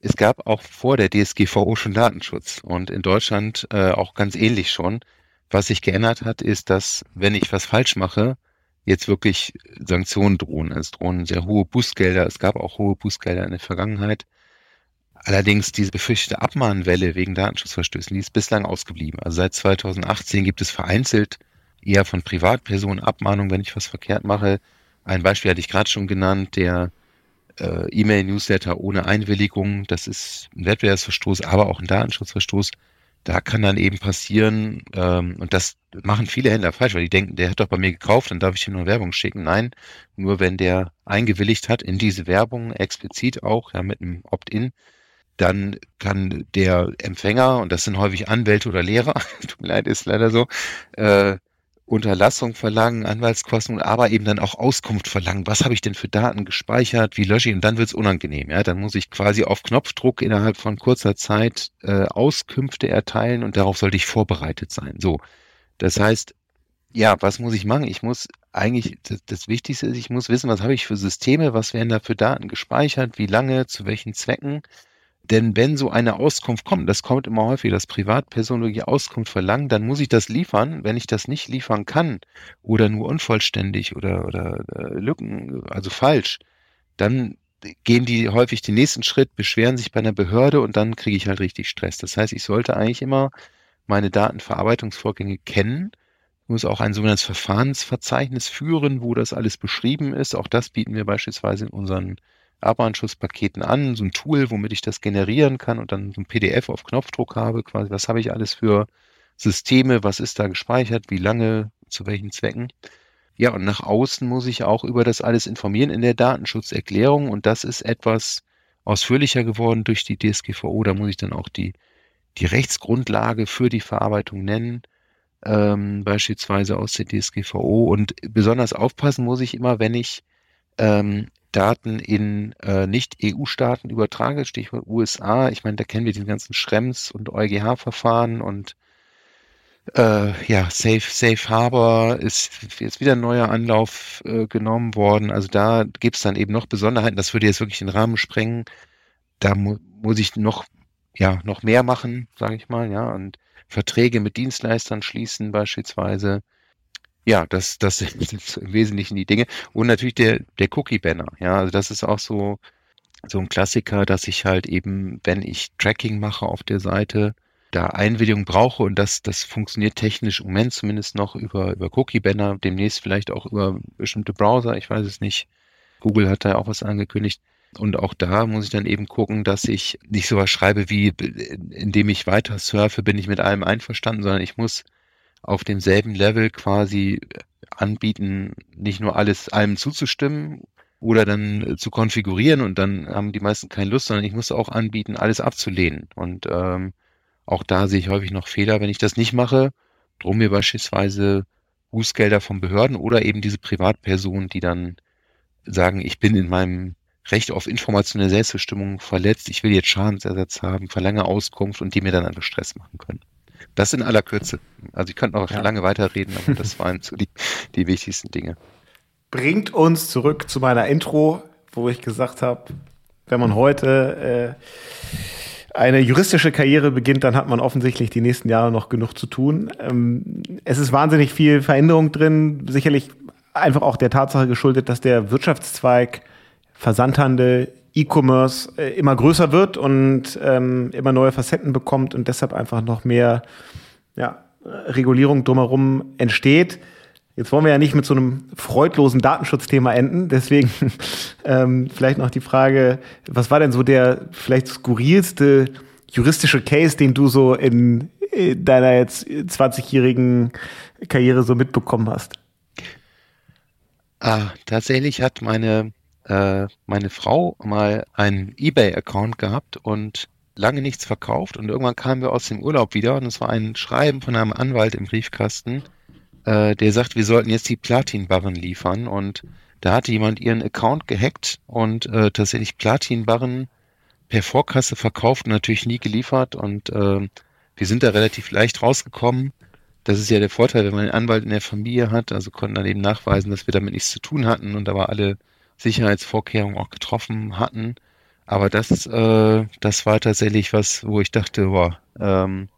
es gab auch vor der DSGVO schon Datenschutz und in Deutschland äh, auch ganz ähnlich schon. Was sich geändert hat, ist, dass wenn ich was falsch mache, jetzt wirklich Sanktionen drohen. Es drohen sehr hohe Bußgelder. Es gab auch hohe Bußgelder in der Vergangenheit. Allerdings diese befürchtete Abmahnwelle wegen Datenschutzverstößen, die ist bislang ausgeblieben. Also seit 2018 gibt es vereinzelt eher von Privatpersonen Abmahnungen, wenn ich was verkehrt mache. Ein Beispiel hatte ich gerade schon genannt, der äh, E-Mail-Newsletter ohne Einwilligung, das ist ein Wettbewerbsverstoß, aber auch ein Datenschutzverstoß. Da kann dann eben passieren, ähm, und das machen viele Händler falsch, weil die denken, der hat doch bei mir gekauft, dann darf ich ihm nur Werbung schicken. Nein, nur wenn der eingewilligt hat in diese Werbung, explizit auch, ja, mit einem Opt-in, dann kann der Empfänger, und das sind häufig Anwälte oder Lehrer, tut mir leid, ist leider so, äh, Unterlassung verlangen, Anwaltskosten, aber eben dann auch Auskunft verlangen. Was habe ich denn für Daten gespeichert? Wie lösche ich? Und dann wird es unangenehm. Ja, dann muss ich quasi auf Knopfdruck innerhalb von kurzer Zeit äh, Auskünfte erteilen und darauf sollte ich vorbereitet sein. So, das heißt, ja, was muss ich machen? Ich muss eigentlich, das, das Wichtigste ist, ich muss wissen, was habe ich für Systeme, was werden da für Daten gespeichert, wie lange, zu welchen Zwecken. Denn wenn so eine Auskunft kommt, das kommt immer häufig, dass Privatpersonen wirklich Auskunft verlangen, dann muss ich das liefern. Wenn ich das nicht liefern kann oder nur unvollständig oder, oder äh, Lücken, also falsch, dann gehen die häufig den nächsten Schritt, beschweren sich bei einer Behörde und dann kriege ich halt richtig Stress. Das heißt, ich sollte eigentlich immer meine Datenverarbeitungsvorgänge kennen, muss auch ein sogenanntes Verfahrensverzeichnis führen, wo das alles beschrieben ist. Auch das bieten wir beispielsweise in unseren Abanschutzpaketen an, so ein Tool, womit ich das generieren kann und dann so ein PDF auf Knopfdruck habe, quasi, was habe ich alles für Systeme, was ist da gespeichert, wie lange, zu welchen Zwecken. Ja, und nach außen muss ich auch über das alles informieren in der Datenschutzerklärung und das ist etwas ausführlicher geworden durch die DSGVO. Da muss ich dann auch die, die Rechtsgrundlage für die Verarbeitung nennen, ähm, beispielsweise aus der DSGVO. Und besonders aufpassen muss ich immer, wenn ich ähm, Daten in äh, Nicht-EU-Staaten übertrage, Stichwort USA. Ich meine, da kennen wir den ganzen Schrems und EuGH-Verfahren und äh, ja, Safe, Safe Harbor ist jetzt wieder ein neuer Anlauf äh, genommen worden. Also da gibt es dann eben noch Besonderheiten. Das würde jetzt wirklich den Rahmen sprengen. Da mu muss ich noch, ja, noch mehr machen, sage ich mal, ja, und Verträge mit Dienstleistern schließen beispielsweise. Ja, das, das sind im Wesentlichen die Dinge. Und natürlich der, der Cookie-Banner. Ja, also das ist auch so, so ein Klassiker, dass ich halt eben, wenn ich Tracking mache auf der Seite, da Einwilligung brauche und das, das funktioniert technisch im Moment zumindest noch über, über Cookie-Banner, demnächst vielleicht auch über bestimmte Browser, ich weiß es nicht. Google hat da auch was angekündigt. Und auch da muss ich dann eben gucken, dass ich nicht sowas schreibe wie, indem ich weiter surfe, bin ich mit allem einverstanden, sondern ich muss auf demselben Level quasi anbieten, nicht nur alles allem zuzustimmen oder dann zu konfigurieren und dann haben die meisten keine Lust, sondern ich muss auch anbieten, alles abzulehnen. Und ähm, auch da sehe ich häufig noch Fehler, wenn ich das nicht mache, drum mir beispielsweise Bußgelder von Behörden oder eben diese Privatpersonen, die dann sagen, ich bin in meinem Recht auf informationelle Selbstbestimmung verletzt, ich will jetzt Schadensersatz haben, verlange Auskunft und die mir dann einfach Stress machen können. Das in aller Kürze. Also ich könnte noch ja. lange weiterreden, aber das waren so die, die wichtigsten Dinge. Bringt uns zurück zu meiner Intro, wo ich gesagt habe, wenn man heute äh, eine juristische Karriere beginnt, dann hat man offensichtlich die nächsten Jahre noch genug zu tun. Ähm, es ist wahnsinnig viel Veränderung drin, sicherlich einfach auch der Tatsache geschuldet, dass der Wirtschaftszweig Versandhandel E-Commerce äh, immer größer wird und ähm, immer neue Facetten bekommt und deshalb einfach noch mehr ja, Regulierung drumherum entsteht. Jetzt wollen wir ja nicht mit so einem freudlosen Datenschutzthema enden. Deswegen ähm, vielleicht noch die Frage, was war denn so der vielleicht skurrilste juristische Case, den du so in, in deiner jetzt 20-jährigen Karriere so mitbekommen hast? Ah, tatsächlich hat meine äh, meine Frau mal einen eBay-Account gehabt und lange nichts verkauft. Und irgendwann kamen wir aus dem Urlaub wieder und es war ein Schreiben von einem Anwalt im Briefkasten, äh, der sagt, wir sollten jetzt die Platinbarren liefern. Und da hatte jemand ihren Account gehackt und äh, tatsächlich Platinbarren per Vorkasse verkauft und natürlich nie geliefert. Und äh, wir sind da relativ leicht rausgekommen. Das ist ja der Vorteil, wenn man einen Anwalt in der Familie hat, also konnten dann eben nachweisen, dass wir damit nichts zu tun hatten. Und da war alle Sicherheitsvorkehrungen auch getroffen hatten. Aber das, äh, das war tatsächlich was, wo ich dachte, boah, ähm,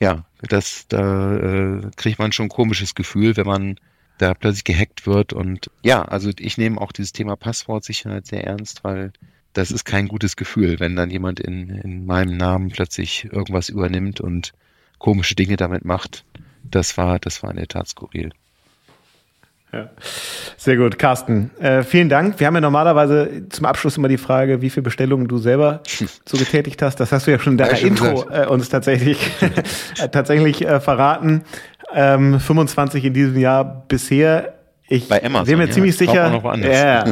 ja, das, da äh, kriegt man schon ein komisches Gefühl, wenn man da plötzlich gehackt wird. Und ja, also ich nehme auch dieses Thema Passwortsicherheit sehr ernst, weil das ist kein gutes Gefühl, wenn dann jemand in, in meinem Namen plötzlich irgendwas übernimmt und komische Dinge damit macht. Das war, das war in der Tat skurril. Ja. Sehr gut, Carsten. Äh, vielen Dank. Wir haben ja normalerweise zum Abschluss immer die Frage, wie viele Bestellungen du selber so getätigt hast. Das hast du ja schon in deiner Intro äh, uns tatsächlich, tatsächlich äh, verraten. Ähm, 25 in diesem Jahr bisher. Ich Bei Amazon, bin mir ja, ziemlich sicher. Ja,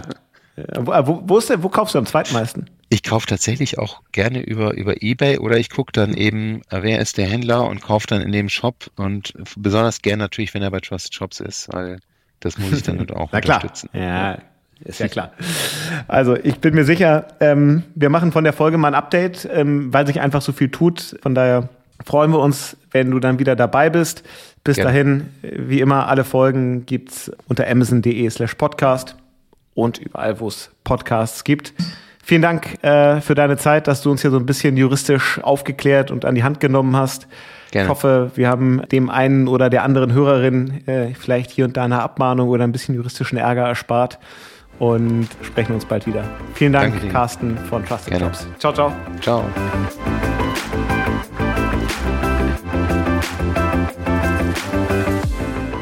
wo, wo, ist der, wo kaufst du am zweitmeisten? ich kaufe tatsächlich auch gerne über, über Ebay oder ich gucke dann eben, äh, wer ist der Händler und kaufe dann in dem Shop und besonders gern natürlich, wenn er bei Trusted Shops ist, weil das muss ich dann auch Na unterstützen. Klar. Ja, ist ja klar. Also ich bin mir sicher, ähm, wir machen von der Folge mal ein Update, ähm, weil sich einfach so viel tut. Von daher freuen wir uns, wenn du dann wieder dabei bist. Bis Gerne. dahin, wie immer, alle Folgen gibt's unter amazon.de slash podcast und überall, wo es Podcasts gibt. Vielen Dank äh, für deine Zeit, dass du uns hier so ein bisschen juristisch aufgeklärt und an die Hand genommen hast. Gerne. Ich hoffe, wir haben dem einen oder der anderen Hörerin äh, vielleicht hier und da eine Abmahnung oder ein bisschen juristischen Ärger erspart und sprechen uns bald wieder. Vielen Dank, Carsten von Trusted Gerne. Jobs. Ciao, ciao. Ciao.